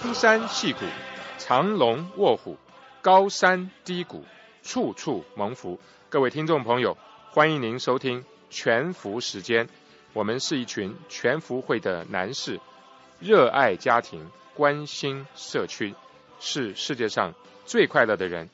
枯山细谷，长龙卧虎，高山低谷，处处蒙福。各位听众朋友，欢迎您收听全福时间。我们是一群全福会的男士，热爱家庭，关心社区，是世界上最快乐的人。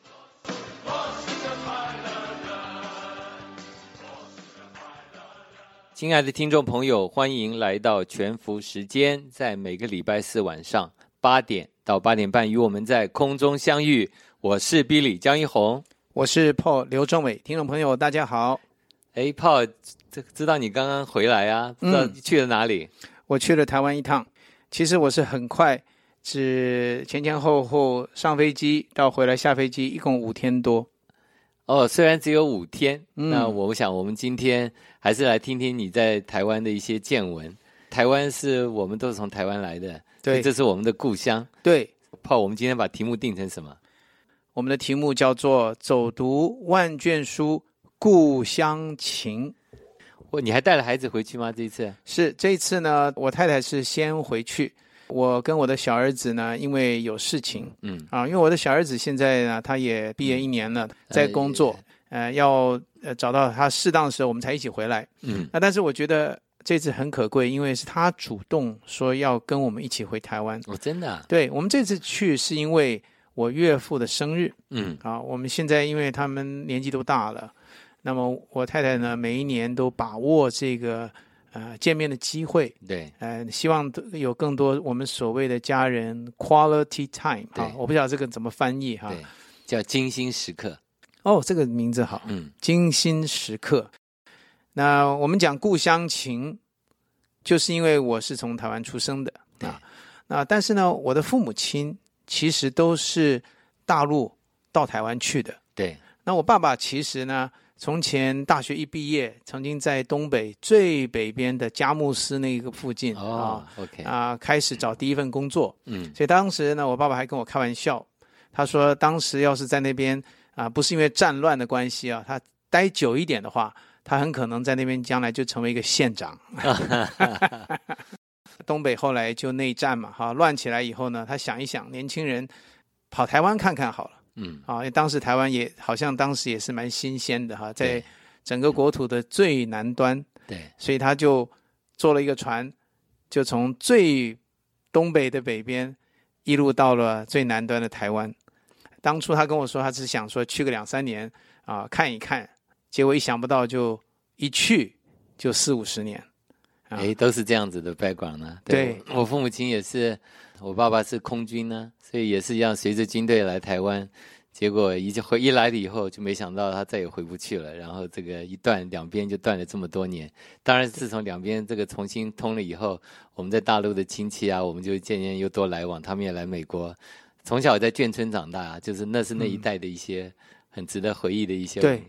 亲爱的听众朋友，欢迎来到全福时间，在每个礼拜四晚上八点到八点半，与我们在空中相遇。我是 Billy 江一红，我是 Paul 刘仲伟。听众朋友，大家好。哎，Paul，这知道你刚刚回来啊？不知道去了哪里？我去了台湾一趟。其实我是很快，只前前后后上飞机到回来下飞机，一共五天多。哦，虽然只有五天，那我想我们今天还是来听听你在台湾的一些见闻。台湾是我们都是从台湾来的，对，这是我们的故乡。对，怕，我们今天把题目定成什么？我们的题目叫做“走读万卷书，故乡情”。我，你还带了孩子回去吗？这一次是这一次呢，我太太是先回去。我跟我的小儿子呢，因为有事情，嗯啊，因为我的小儿子现在呢，他也毕业一年了，在工作，呃，要呃找到他适当的时候，我们才一起回来，嗯，那但是我觉得这次很可贵，因为是他主动说要跟我们一起回台湾，哦，真的，对我们这次去是因为我岳父的生日，嗯。啊，我们现在因为他们年纪都大了，那么我太太呢，每一年都把握这个。呃，见面的机会，对，呃，希望有更多我们所谓的家人 quality time 啊，我不知道这个怎么翻译哈，叫精心时刻。哦，这个名字好，嗯，精心时刻。那我们讲故乡情，就是因为我是从台湾出生的啊，那但是呢，我的父母亲其实都是大陆到台湾去的，对。那我爸爸其实呢？从前大学一毕业，曾经在东北最北边的佳木斯那个附近啊，OK 啊，开始找第一份工作。嗯，所以当时呢，我爸爸还跟我开玩笑，他说当时要是在那边啊，不是因为战乱的关系啊，他待久一点的话，他很可能在那边将来就成为一个县长。东北后来就内战嘛，哈，乱起来以后呢，他想一想，年轻人跑台湾看看好了。嗯，啊，因为当时台湾也好像当时也是蛮新鲜的哈，在整个国土的最南端，对，所以他就坐了一个船，就从最东北的北边一路到了最南端的台湾。当初他跟我说，他只想说去个两三年啊，看一看，结果一想不到就一去就四五十年，哎，都是这样子的 background 呢。对我父母亲也是。我爸爸是空军呢，所以也是一样，随着军队来台湾，结果一回一来了以后，就没想到他再也回不去了。然后这个一断，两边就断了这么多年。当然，自从两边这个重新通了以后，我们在大陆的亲戚啊，我们就渐渐又多来往。他们也来美国，从小在眷村长大，就是那是那一代的一些很值得回忆的一些。对，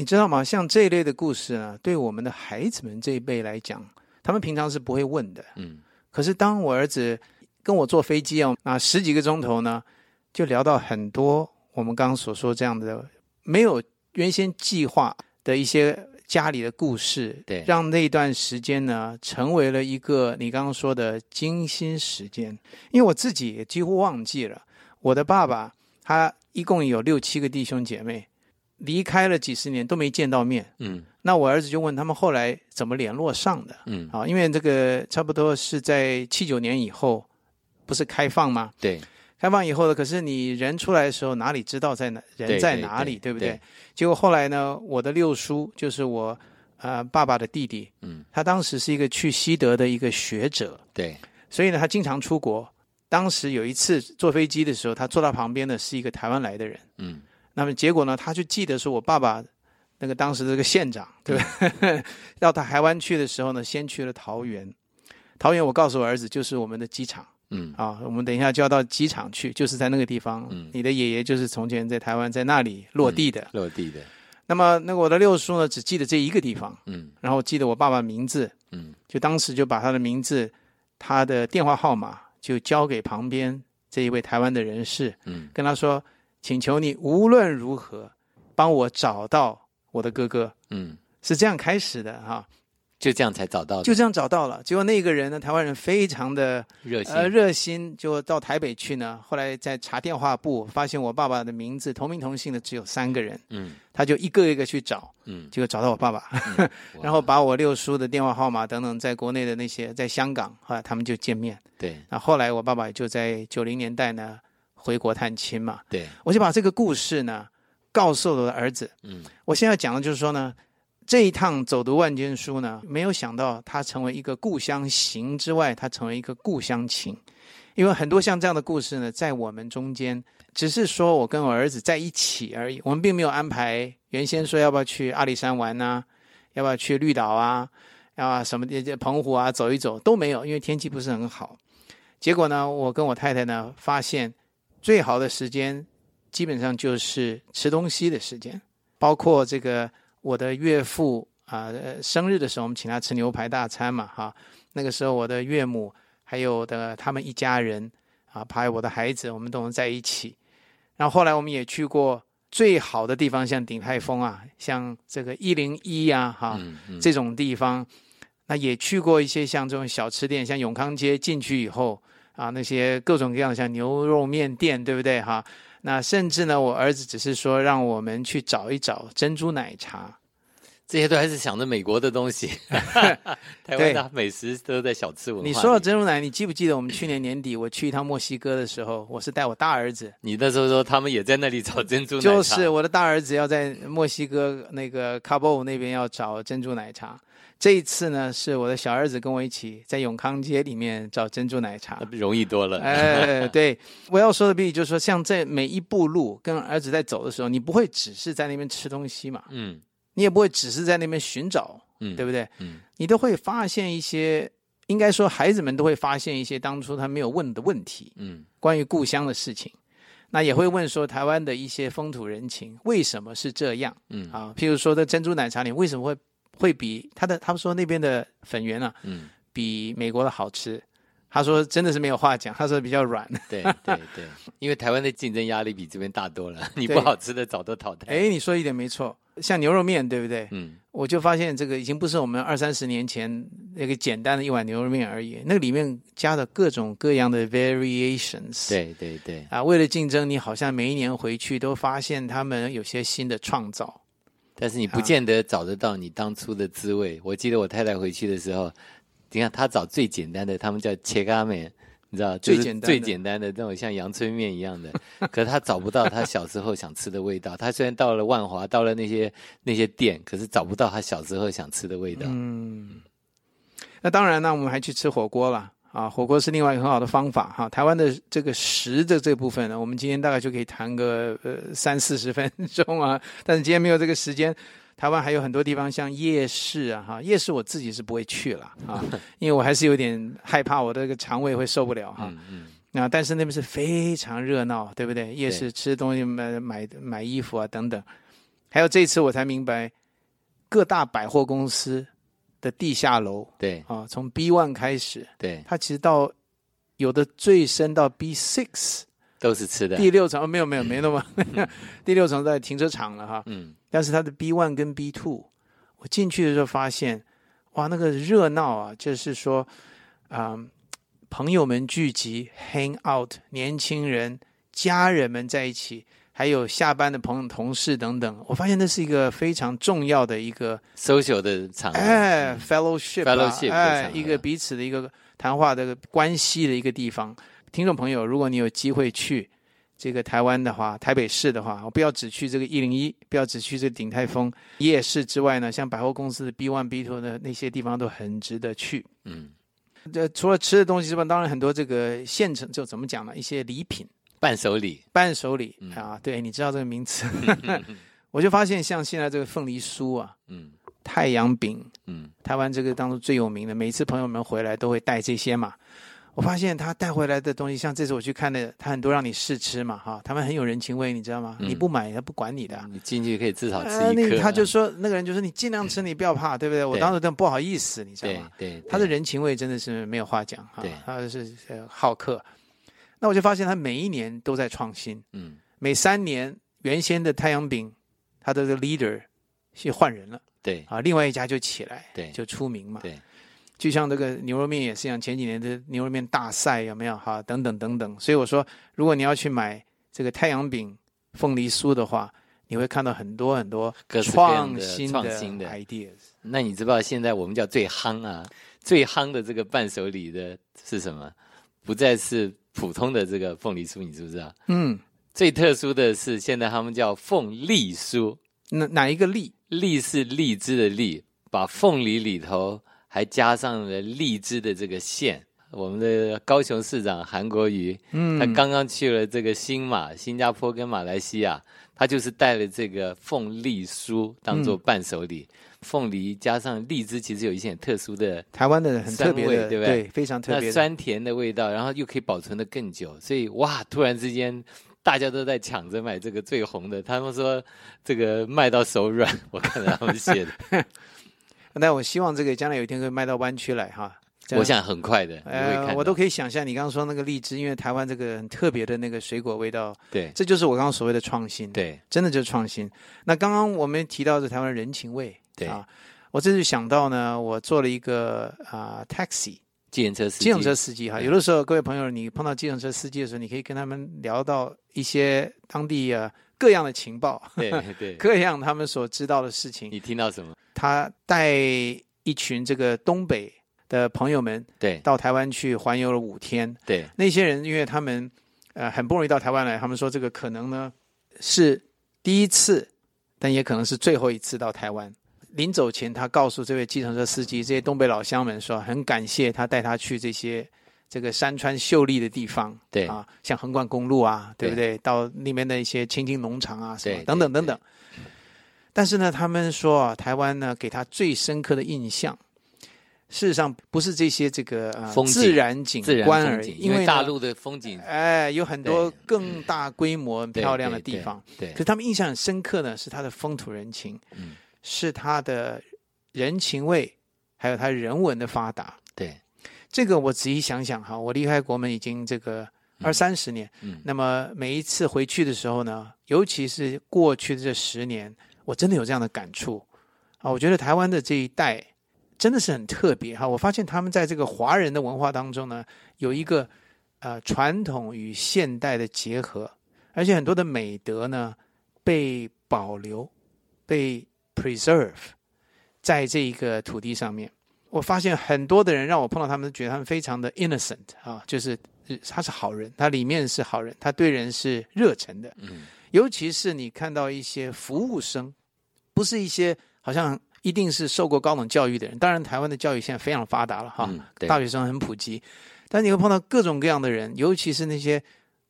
你知道吗？像这一类的故事呢，对我们的孩子们这一辈来讲，他们平常是不会问的。嗯，可是当我儿子。跟我坐飞机哦，那十几个钟头呢，就聊到很多我们刚刚所说这样的没有原先计划的一些家里的故事，对，让那段时间呢成为了一个你刚刚说的精心时间。因为我自己也几乎忘记了，我的爸爸他一共有六七个弟兄姐妹，离开了几十年都没见到面，嗯，那我儿子就问他们后来怎么联络上的，嗯，啊，因为这个差不多是在七九年以后。不是开放吗？对，开放以后的，可是你人出来的时候，哪里知道在哪人在哪里，对不对？结果后来呢，我的六叔就是我呃爸爸的弟弟，嗯，他当时是一个去西德的一个学者，对，所以呢，他经常出国。当时有一次坐飞机的时候，他坐到旁边的是一个台湾来的人，嗯，那么结果呢，他就记得是我爸爸那个当时这个县长，对吧？到台湾去的时候呢，先去了桃园，桃园我告诉我儿子就是我们的机场。嗯啊，我们等一下就要到机场去，就是在那个地方。嗯，你的爷爷就是从前在台湾在那里落地的。落地的。那么，那个我的六叔呢，只记得这一个地方。嗯，然后记得我爸爸名字。嗯，就当时就把他的名字、他的电话号码就交给旁边这一位台湾的人士。嗯，跟他说，请求你无论如何帮我找到我的哥哥。嗯，是这样开始的哈。就这样才找到，就这样找到了。结果那个人呢，台湾人非常的热心，呃，热心，就到台北去呢。后来在查电话簿，发现我爸爸的名字同名同姓的只有三个人，嗯，他就一个一个去找，嗯，结果找到我爸爸，然后把我六叔的电话号码等等，在国内的那些，在香港，后来他们就见面。对，那后来我爸爸就在九零年代呢回国探亲嘛。对，我就把这个故事呢告诉了我的儿子。嗯，我现在讲的就是说呢。这一趟走读万卷书呢，没有想到它成为一个故乡行之外，它成为一个故乡情。因为很多像这样的故事呢，在我们中间，只是说我跟我儿子在一起而已。我们并没有安排原先说要不要去阿里山玩呐，要不要去绿岛啊，啊什么的澎湖啊走一走都没有，因为天气不是很好。结果呢，我跟我太太呢发现，最好的时间基本上就是吃东西的时间，包括这个。我的岳父啊，生日的时候我们请他吃牛排大餐嘛，哈。那个时候我的岳母还有的他们一家人啊，还有我的孩子，我们都能在一起。然后后来我们也去过最好的地方，像鼎泰丰啊，像这个一零一啊，哈，这种地方。那也去过一些像这种小吃店，像永康街进去以后啊，那些各种各样的像牛肉面店，对不对，哈？那甚至呢，我儿子只是说让我们去找一找珍珠奶茶，这些都还是想着美国的东西。台湾的美食都在小吃文化。你说到珍珠奶，你记不记得我们去年年底我去一趟墨西哥的时候，我是带我大儿子。你那时候说他们也在那里找珍珠奶茶。就是我的大儿子要在墨西哥那个卡波那边要找珍珠奶茶。这一次呢，是我的小儿子跟我一起在永康街里面找珍珠奶茶，容易多了。哎，对，我要说的比就是说，像在每一步路跟儿子在走的时候，你不会只是在那边吃东西嘛，嗯，你也不会只是在那边寻找，嗯，对不对？嗯，你都会发现一些，应该说孩子们都会发现一些当初他没有问的问题，嗯，关于故乡的事情，那也会问说台湾的一些风土人情为什么是这样，嗯。啊，譬如说在珍珠奶茶里为什么会。会比他的他们说那边的粉圆啊，嗯，比美国的好吃。他说真的是没有话讲，他说比较软。对对对，因为台湾的竞争压力比这边大多了，你不好吃的早都淘汰。哎，你说一点没错，像牛肉面对不对？嗯，我就发现这个已经不是我们二三十年前那个简单的一碗牛肉面而已，那个里面加了各种各样的 variations。对对对，啊，为了竞争，你好像每一年回去都发现他们有些新的创造。但是你不见得找得到你当初的滋味。我记得我太太回去的时候，你看她找最简单的，他们叫切咖面，你知道，最简单最简单的那种像阳春面一样的。可是她找不到她小时候想吃的味道。她虽然到了万华，到了那些那些店，可是找不到她小时候想吃的味道。嗯，那当然呢，我们还去吃火锅了。啊，火锅是另外一个很好的方法哈。台湾的这个食的这部分呢，我们今天大概就可以谈个呃三四十分钟啊。但是今天没有这个时间，台湾还有很多地方像夜市啊哈，夜市我自己是不会去了啊，因为我还是有点害怕我的这个肠胃会受不了哈。嗯嗯。那但是那边是非常热闹，对不对？夜市吃东西买买买衣服啊等等，还有这次我才明白，各大百货公司。的地下楼，对。啊，从 B one 开始，对，它其实到有的最深到 B six 都是吃的，第六层没有没有没那么，第六层在停车场了哈，嗯，但是它的 B one 跟 B two，我进去的时候发现，哇，那个热闹啊，就是说啊，朋友们聚集，hang out，年轻人、家人们在一起。还有下班的朋友、同事等等，我发现那是一个非常重要的一个 social 的场合，哎，fellowship，哎，一个彼此的一个谈话的关系的一个地方。听众朋友，如果你有机会去这个台湾的话，台北市的话，我不要只去这个一零一，不要只去这个鼎泰丰夜市之外呢，像百货公司的 B one、B two 的那些地方都很值得去。嗯，这除了吃的东西之外，当然很多这个现成就怎么讲呢？一些礼品。伴手礼，伴手礼啊，对，你知道这个名词，我就发现像现在这个凤梨酥啊，嗯，太阳饼，嗯，台湾这个当中最有名的，每次朋友们回来都会带这些嘛。我发现他带回来的东西，像这次我去看的，他很多让你试吃嘛，哈，他们很有人情味，你知道吗？你不买他不管你的，你进去可以至少吃一颗。他就说那个人就说你尽量吃，你不要怕，对不对？我当时都不好意思，你知道吗？对，他的人情味真的是没有话讲哈，他是好客。那我就发现他每一年都在创新，嗯，每三年原先的太阳饼，他的这个 leader 是换人了，对啊，另外一家就起来，对，就出名嘛。对，就像这个牛肉面也是一样，前几年的牛肉面大赛有没有？哈，等等等等。所以我说，如果你要去买这个太阳饼、凤梨酥的话，你会看到很多很多创新的 ideas。那你知道现在我们叫最夯啊，最夯的这个伴手礼的是什么？不再是普通的这个凤梨酥，你知不知道？嗯。最特殊的是，现在他们叫凤梨酥。哪哪一个荔？荔是荔枝的荔，把凤梨里头还加上了荔枝的这个馅。我们的高雄市长韩国瑜，嗯，他刚刚去了这个新马、新加坡跟马来西亚，他就是带了这个凤梨酥当做伴手礼。凤梨加上荔枝，其实有一些很特殊的台湾的很特别的，对不对？非常特别，酸甜的味道，然后又可以保存的更久。所以哇，突然之间。大家都在抢着买这个最红的，他们说这个卖到手软，我看到他们写的。那我希望这个将来有一天会卖到湾区来哈。我想很快的，呃，我都可以想象你刚刚说那个荔枝，因为台湾这个很特别的那个水果味道，对，这就是我刚刚所谓的创新，对，真的就是创新。那刚刚我们提到的台湾人情味，对啊，我这次想到呢，我做了一个啊 taxi。计程车司机，计程车司机哈，有的时候各位朋友，你碰到计程车司机的时候，你可以跟他们聊到一些当地啊各样的情报，对对，各样他们所知道的事情。你听到什么？他带一群这个东北的朋友们，对，到台湾去环游了五天。对，那些人因为他们呃很不容易到台湾来，他们说这个可能呢是第一次，但也可能是最后一次到台湾。临走前，他告诉这位计程车司机，这些东北老乡们说，很感谢他带他去这些这个山川秀丽的地方，对啊，像横贯公路啊，对不对？到那边的一些青青农场啊，什么等等等等。但是呢，他们说啊，台湾呢给他最深刻的印象，事实上不是这些这个呃自然景观而已，因为大陆的风景，哎，有很多更大规模、漂亮的地方。对，可是他们印象很深刻呢，是他的风土人情。嗯。是他的人情味，还有他人文的发达。对，这个我仔细想想哈，我离开国门已经这个二三十年。嗯，那么每一次回去的时候呢，尤其是过去的这十年，我真的有这样的感触啊。我觉得台湾的这一代真的是很特别哈。我发现他们在这个华人的文化当中呢，有一个呃传统与现代的结合，而且很多的美德呢被保留，被。preserve，在这一个土地上面，我发现很多的人让我碰到他们，觉得他们非常的 innocent 啊，就是他是好人，他里面是好人，他对人是热忱的。嗯，尤其是你看到一些服务生，不是一些好像一定是受过高等教育的人。当然，台湾的教育现在非常发达了哈，大学生很普及，但你会碰到各种各样的人，尤其是那些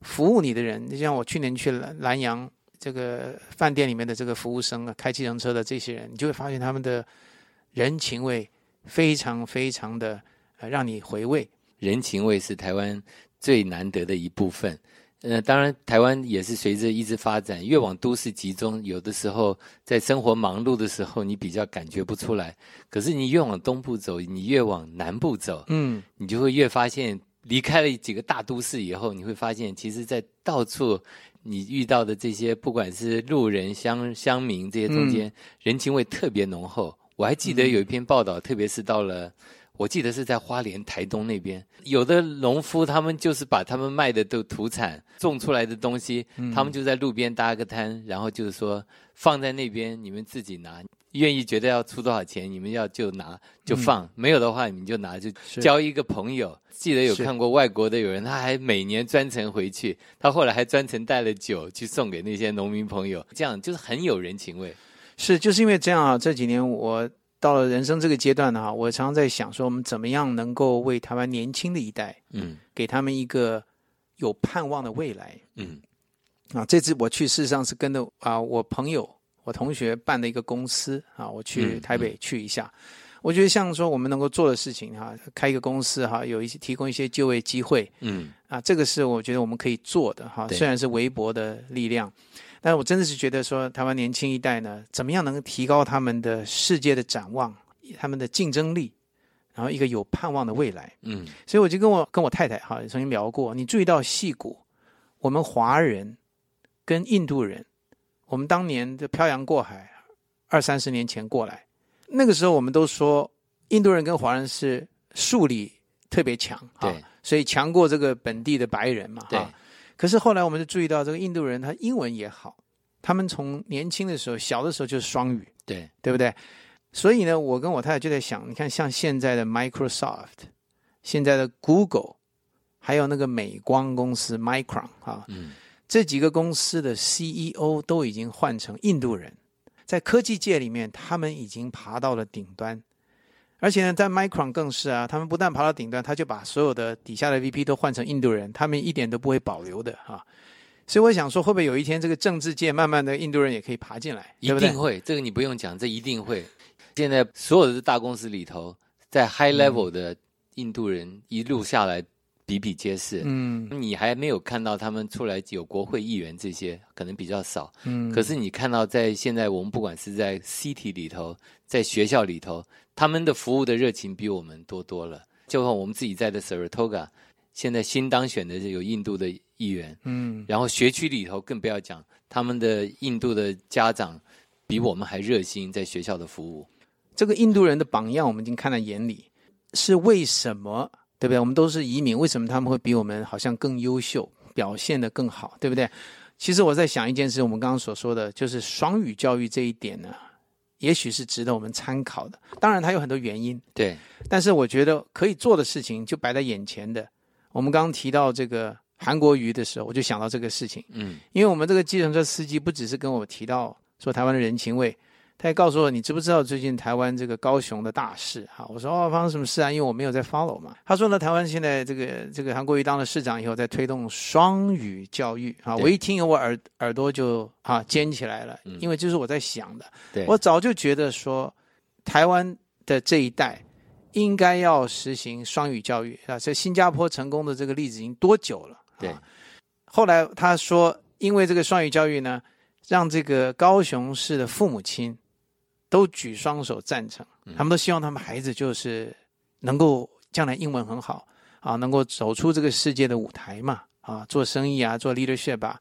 服务你的人。你像我去年去了南洋。这个饭店里面的这个服务生啊，开计程车的这些人，你就会发现他们的人情味非常非常的呃，让你回味。人情味是台湾最难得的一部分。呃，当然台湾也是随着一直发展，越往都市集中，有的时候在生活忙碌的时候，你比较感觉不出来。可是你越往东部走，你越往南部走，嗯，你就会越发现，离开了几个大都市以后，你会发现，其实在到处。你遇到的这些，不管是路人、乡乡民，这些中间人情味特别浓厚。我还记得有一篇报道，特别是到了，我记得是在花莲、台东那边，有的农夫他们就是把他们卖的都土产种出来的东西，他们就在路边搭个摊，然后就是说放在那边，你们自己拿。愿意觉得要出多少钱，你们要就拿就放，没有的话你们就拿就交一个朋友。记得有看过外国的有人，他还每年专程回去，他后来还专程带了酒去送给那些农民朋友，这样就是很有人情味。是，就是因为这样啊，这几年我到了人生这个阶段呢，我常常在想说，我们怎么样能够为台湾年轻的一代，嗯，给他们一个有盼望的未来，嗯，啊，这次我去事实上是跟着啊我朋友。我同学办的一个公司啊，我去台北去一下，我觉得像说我们能够做的事情哈，开一个公司哈，有一些提供一些就业机会，嗯，啊，这个是我觉得我们可以做的哈，虽然是微薄的力量，但是我真的是觉得说台湾年轻一代呢，怎么样能够提高他们的世界的展望，他们的竞争力，然后一个有盼望的未来，嗯，所以我就跟我跟我太太哈曾经聊过，你注意到戏骨，我们华人跟印度人。我们当年的漂洋过海，二三十年前过来，那个时候我们都说印度人跟华人是数理特别强，对，所以强过这个本地的白人嘛，对。可是后来我们就注意到，这个印度人他英文也好，他们从年轻的时候、小的时候就是双语，对，对不对？所以呢，我跟我太太就在想，你看像现在的 Microsoft，现在的 Google，还有那个美光公司 Micron 啊，嗯，这几个公司的 CEO 都已经换成印度人，在科技界里面，他们已经爬到了顶端。而且呢，在 Micron 更是啊，他们不但爬到顶端，他就把所有的底下的 VP 都换成印度人，他们一点都不会保留的啊。所以我想说，会不会有一天这个政治界慢慢的印度人也可以爬进来？一定会，这个你不用讲，这一定会。现在所有的大公司里头，在 High Level 的印度人一路下来比比皆是。嗯，你还没有看到他们出来有国会议员这些，可能比较少。嗯，可是你看到在现在我们不管是在 City 里头，在学校里头。他们的服务的热情比我们多多了，就像我们自己在的 Saratoga，现在新当选的有印度的议员，嗯，然后学区里头更不要讲，他们的印度的家长比我们还热心在学校的服务。这个印度人的榜样我们已经看在眼里，是为什么？对不对？我们都是移民，为什么他们会比我们好像更优秀，表现的更好？对不对？其实我在想一件事，我们刚刚所说的就是双语教育这一点呢。也许是值得我们参考的，当然它有很多原因。对，但是我觉得可以做的事情就摆在眼前的。我们刚刚提到这个韩国瑜的时候，我就想到这个事情。嗯，因为我们这个计程车司机不只是跟我提到说台湾的人情味。他也告诉我，你知不知道最近台湾这个高雄的大事？哈，我说哦，发生什么事啊？因为我没有在 follow 嘛。他说呢，台湾现在这个这个韩国瑜当了市长以后，在推动双语教育啊。我一听，我耳耳朵就啊尖起来了，因为这是我在想的。我早就觉得说，台湾的这一代应该要实行双语教育啊。这新加坡成功的这个例子已经多久了？对。后来他说，因为这个双语教育呢，让这个高雄市的父母亲。都举双手赞成，他们都希望他们孩子就是能够将来英文很好啊，能够走出这个世界的舞台嘛啊，做生意啊，做 leadership 吧。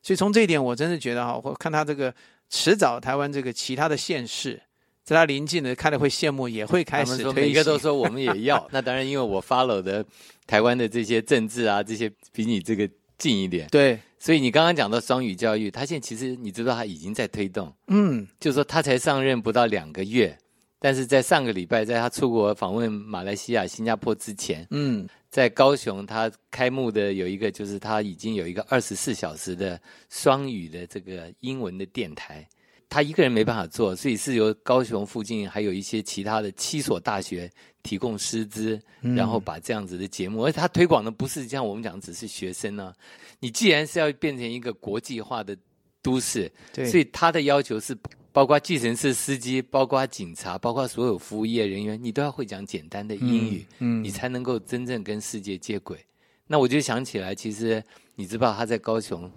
所以从这一点，我真的觉得哈，我看他这个迟早台湾这个其他的县市，在他临近的看了会羡慕，也会开始推。每个都说我们也要。那当然，因为我 follow 的台湾的这些政治啊，这些比你这个近一点。对。所以你刚刚讲到双语教育，他现在其实你知道他已经在推动，嗯，就是说他才上任不到两个月，但是在上个礼拜，在他出国访问马来西亚、新加坡之前，嗯，在高雄他开幕的有一个，就是他已经有一个二十四小时的双语的这个英文的电台。他一个人没办法做，所以是由高雄附近还有一些其他的七所大学提供师资，然后把这样子的节目，而且他推广的不是像我们讲只是学生呢。你既然是要变成一个国际化的都市，所以他的要求是包括计程车司机、包括警察、包括所有服务业人员，你都要会讲简单的英语，嗯，你才能够真正跟世界接轨。那我就想起来，其实你知道他在高雄，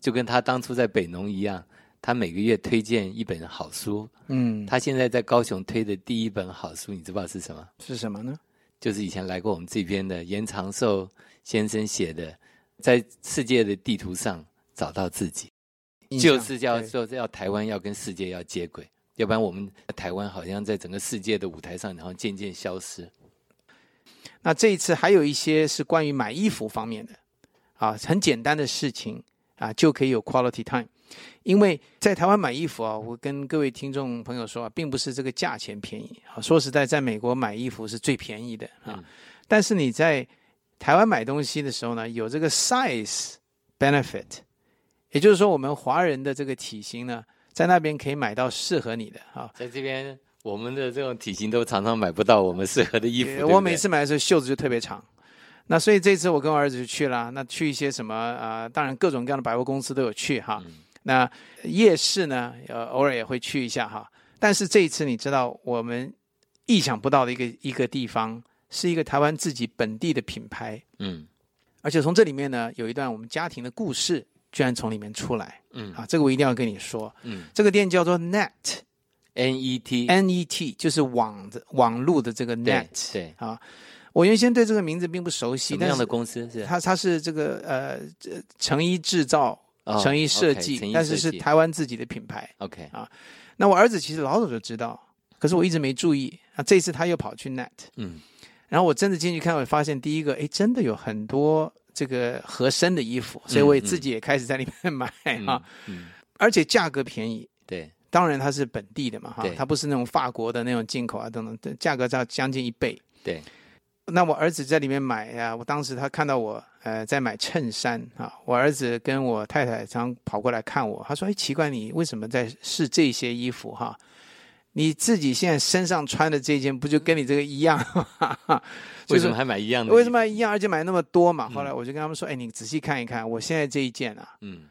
就跟他当初在北农一样。他每个月推荐一本好书，嗯，他现在在高雄推的第一本好书，你知道是什么？是什么呢？就是以前来过我们这边的严长寿先生写的《在世界的地图上找到自己》，就是叫说要台湾要跟世界要接轨，要不然我们台湾好像在整个世界的舞台上，然后渐渐消失。那这一次还有一些是关于买衣服方面的，啊，很简单的事情啊，就可以有 quality time。因为在台湾买衣服啊，我跟各位听众朋友说啊，并不是这个价钱便宜啊。说实在，在美国买衣服是最便宜的啊。但是你在台湾买东西的时候呢，有这个 size benefit，也就是说，我们华人的这个体型呢，在那边可以买到适合你的啊。在这边，我们的这种体型都常常买不到我们适合的衣服。我每次买的时候袖子就特别长。那所以这次我跟我儿子就去了，那去一些什么啊？当然各种各样的百货公司都有去哈。那夜市呢，呃，偶尔也会去一下哈。但是这一次你知道，我们意想不到的一个一个地方，是一个台湾自己本地的品牌，嗯，而且从这里面呢，有一段我们家庭的故事，居然从里面出来，嗯，啊，这个我一定要跟你说，嗯，这个店叫做 Net，N E T N E T，就是网的网络的这个 Net，对，啊。我原先对这个名字并不熟悉。什么样的公司是？它它是这个呃成衣制造、成衣设计，但是是台湾自己的品牌。OK 啊，那我儿子其实老早就知道，可是我一直没注意啊。这次他又跑去 Net，嗯，然后我真的进去看，我发现第一个，哎，真的有很多这个合身的衣服，所以我也自己也开始在里面买 啊，嗯，而且价格便宜，对，当然它是本地的嘛哈，它不是那种法国的那种进口啊等等，价格要将近一倍，对。那我儿子在里面买呀，我当时他看到我呃在买衬衫啊，我儿子跟我太太常跑过来看我，他说：“哎，奇怪，你为什么在试这些衣服哈？你自己现在身上穿的这件不就跟你这个一样？为什么还买一样的？为什么一样，而且买那么多嘛？”后来我就跟他们说：“哎，你仔细看一看，我现在这一件啊。”嗯。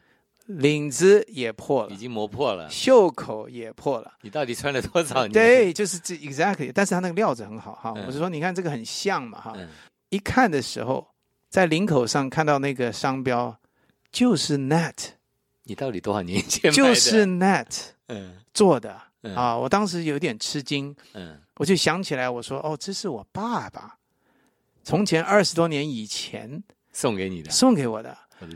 领子也破了，已经磨破了，袖口也破了。你到底穿了多少年？对，就是这 exactly。但是它那个料子很好哈。我是说，你看这个很像嘛哈。一看的时候，在领口上看到那个商标，就是 Net。你到底多少年前就是 Net 嗯做的啊？我当时有点吃惊，嗯，我就想起来，我说哦，这是我爸爸从前二十多年以前送给你的，送给我的。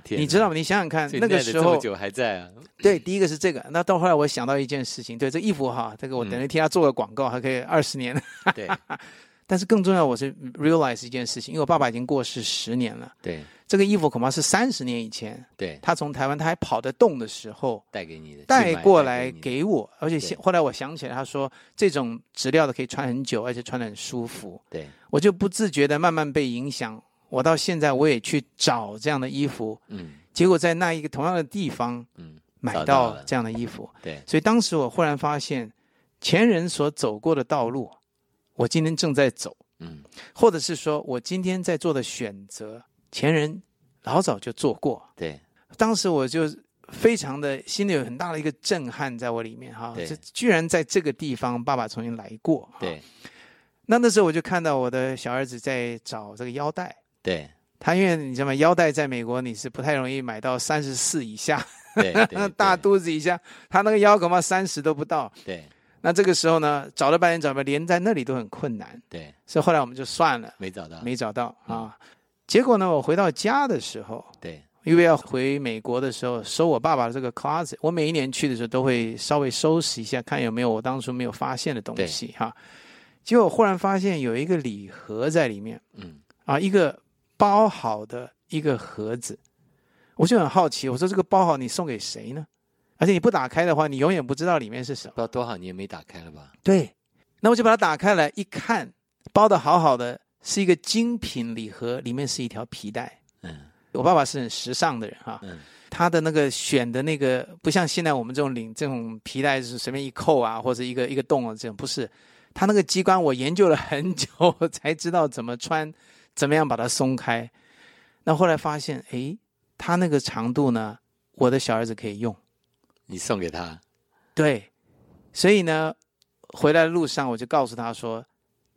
你知道吗？你想想看，那个时候久还在啊。对，第一个是这个。那到后来我想到一件事情，对，这衣服哈，这个我等于替他做个广告，还可以二十年。对。但是更重要，我是 realize 一件事情，因为我爸爸已经过世十年了。对。这个衣服恐怕是三十年以前，对，他从台湾他还跑得动的时候带给你的，带过来给我。而且后来我想起来，他说这种质料的可以穿很久，而且穿得很舒服。对。我就不自觉的慢慢被影响。我到现在我也去找这样的衣服，嗯，结果在那一个同样的地方，嗯，买到这样的衣服，对，所以当时我忽然发现，前人所走过的道路，我今天正在走，嗯，或者是说我今天在做的选择，前人老早就做过，对，当时我就非常的心里有很大的一个震撼在我里面哈，这居然在这个地方爸爸曾经来过，对，那那时候我就看到我的小儿子在找这个腰带。对他，因为你知道吗？腰带在美国你是不太容易买到三十四以下，对，大肚子以下，他那个腰恐怕三十都不到。对，那这个时候呢，找了半天找不，连在那里都很困难。对，所以后来我们就算了，没找到，没找到啊。结果呢，我回到家的时候，对，因为要回美国的时候收我爸爸的这个 closet，我每一年去的时候都会稍微收拾一下，看有没有我当初没有发现的东西哈。结果忽然发现有一个礼盒在里面，嗯，啊，一个。包好的一个盒子，我就很好奇。我说：“这个包好，你送给谁呢？而且你不打开的话，你永远不知道里面是什么。”包多少年没打开了吧？对，那我就把它打开来一看，包的好好的，是一个精品礼盒，里面是一条皮带。嗯，我爸爸是很时尚的人哈，嗯，他的那个选的那个不像现在我们这种领这种皮带是随便一扣啊，或者一个一个洞啊这种，不是。他那个机关我研究了很久 才知道怎么穿。怎么样把它松开？那后来发现，哎，他那个长度呢，我的小儿子可以用。你送给他？对。所以呢，回来的路上我就告诉他说，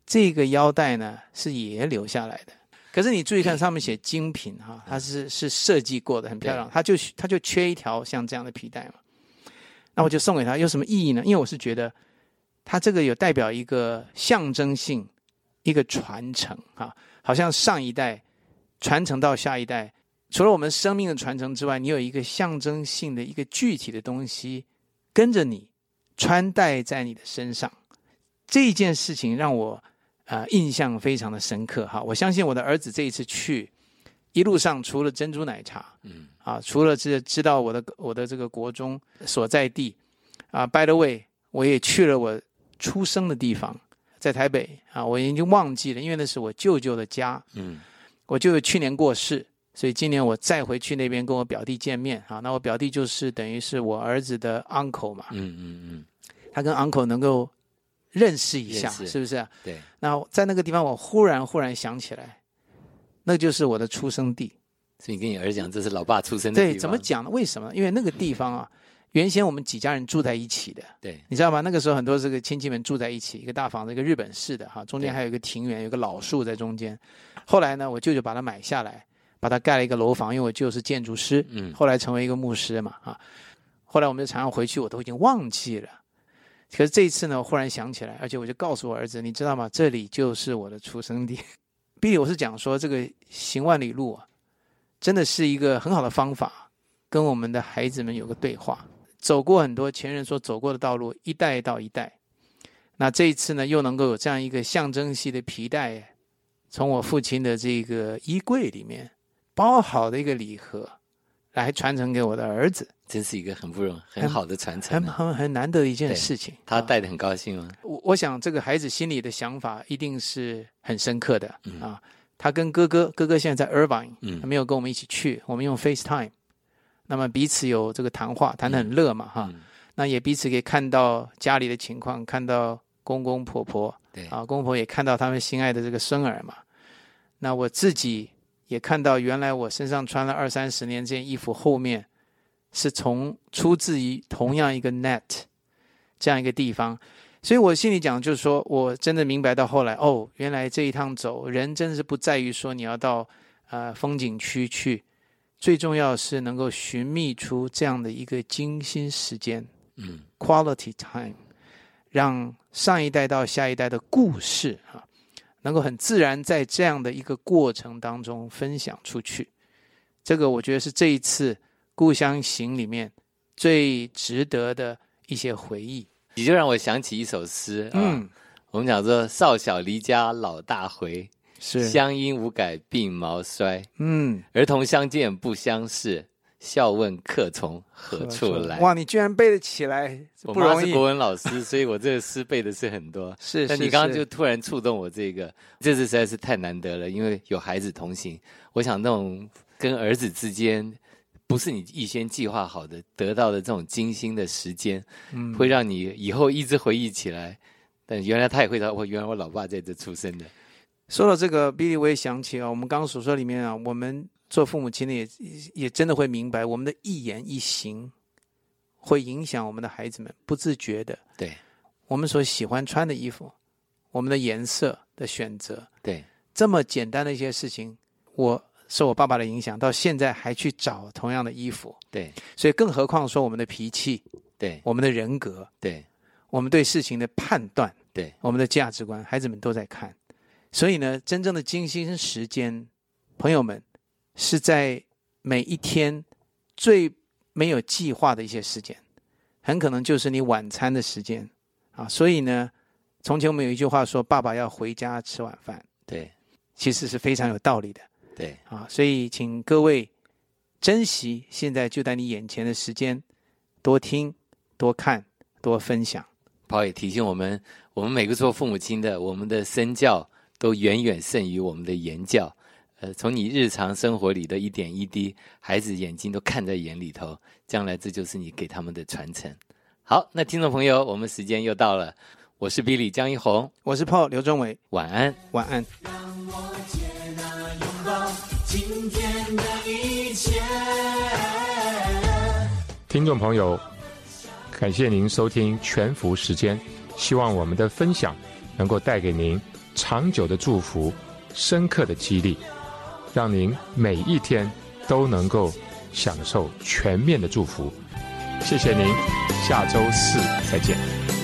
这个腰带呢是爷爷留下来的。可是你注意看，上面写精品哈，它是是设计过的，很漂亮。他就他就缺一条像这样的皮带嘛。那我就送给他，有什么意义呢？因为我是觉得，它这个有代表一个象征性，一个传承哈。好像上一代传承到下一代，除了我们生命的传承之外，你有一个象征性的一个具体的东西跟着你穿戴在你的身上，这件事情让我啊印象非常的深刻哈。我相信我的儿子这一次去一路上除了珍珠奶茶，嗯啊，除了知知道我的我的这个国中所在地啊，by the way，我也去了我出生的地方。在台北啊，我已经忘记了，因为那是我舅舅的家。嗯，我舅舅去年过世，所以今年我再回去那边跟我表弟见面啊。那我表弟就是等于是我儿子的 uncle 嘛。嗯嗯嗯，他跟 uncle 能够认识一下，是不是？对。那在那个地方，我忽然忽然想起来，那就是我的出生地。所以你跟你儿子讲，这是老爸出生的地方。对，怎么讲呢？为什么？因为那个地方啊。原先我们几家人住在一起的，对，你知道吗？那个时候很多这个亲戚们住在一起，一个大房子，一个日本式的哈，中间还有一个庭园，有个老树在中间。后来呢，我舅舅把它买下来，把它盖了一个楼房，因为我舅是建筑师，嗯，后来成为一个牧师嘛，啊，后来我们就常常回去，我都已经忘记了。可是这一次呢，我忽然想起来，而且我就告诉我儿子，你知道吗？这里就是我的出生地。毕竟我是讲说，这个行万里路啊，真的是一个很好的方法，跟我们的孩子们有个对话。走过很多前人所走过的道路，一代到一代。那这一次呢，又能够有这样一个象征性的皮带，从我父亲的这个衣柜里面包好的一个礼盒，来传承给我的儿子，真是一个很不容很好的传承，很很很难得的一件事情。他带的很高兴吗？我我想这个孩子心里的想法一定是很深刻的啊。他跟哥哥，哥哥现在在 Irvine，他没有跟我们一起去，我们用 FaceTime，那么彼此有这个谈话，谈得很热嘛哈。那也彼此可以看到家里的情况，看到公公婆婆，对啊，公公婆也看到他们心爱的这个孙儿嘛。那我自己也看到，原来我身上穿了二三十年这件衣服，后面是从出自于同样一个 net 这样一个地方。所以我心里讲，就是说我真的明白到后来，哦，原来这一趟走，人真的是不在于说你要到呃风景区去，最重要是能够寻觅出这样的一个精心时间，嗯，quality time，让上一代到下一代的故事啊，能够很自然在这样的一个过程当中分享出去。这个我觉得是这一次故乡行里面最值得的一些回忆。你就让我想起一首诗啊，我们讲说少小离家老大回，是乡音无改鬓毛衰。嗯，儿童相见不相识，笑问客从何处来。哇，你居然背得起来，我妈是国文老师，所以我这个诗背的是很多。是，但你刚刚就突然触动我这个，这次实在是太难得了，因为有孩子同行，我想那种跟儿子之间。不是你预先计划好的得到的这种精心的时间，嗯，会让你以后一直回忆起来。但原来他也会说，我原来我老爸在这出生的。说到这个，Billy，我也想起啊，我们刚刚所说里面啊，我们做父母亲的也也真的会明白，我们的一言一行会影响我们的孩子们，不自觉的。对，我们所喜欢穿的衣服，我们的颜色的选择，对，这么简单的一些事情，我。受我爸爸的影响，到现在还去找同样的衣服。对，所以更何况说我们的脾气，对，我们的人格，对，我们对事情的判断，对，我们的价值观，孩子们都在看。所以呢，真正的精心时间，朋友们是在每一天最没有计划的一些时间，很可能就是你晚餐的时间啊。所以呢，从前我们有一句话说：“爸爸要回家吃晚饭。”对，其实是非常有道理的。对啊，所以请各位珍惜现在就在你眼前的时间，多听、多看、多分享。宝也提醒我们，我们每个做父母亲的，我们的身教都远远胜于我们的言教。呃，从你日常生活里的一点一滴，孩子眼睛都看在眼里头，将来这就是你给他们的传承。好，那听众朋友，我们时间又到了，我是 Billy 江一红，我是 Paul 刘忠伟，晚安，晚安。今天的一切。听众朋友，感谢您收听全福时间，希望我们的分享能够带给您长久的祝福、深刻的激励，让您每一天都能够享受全面的祝福。谢谢您，下周四再见。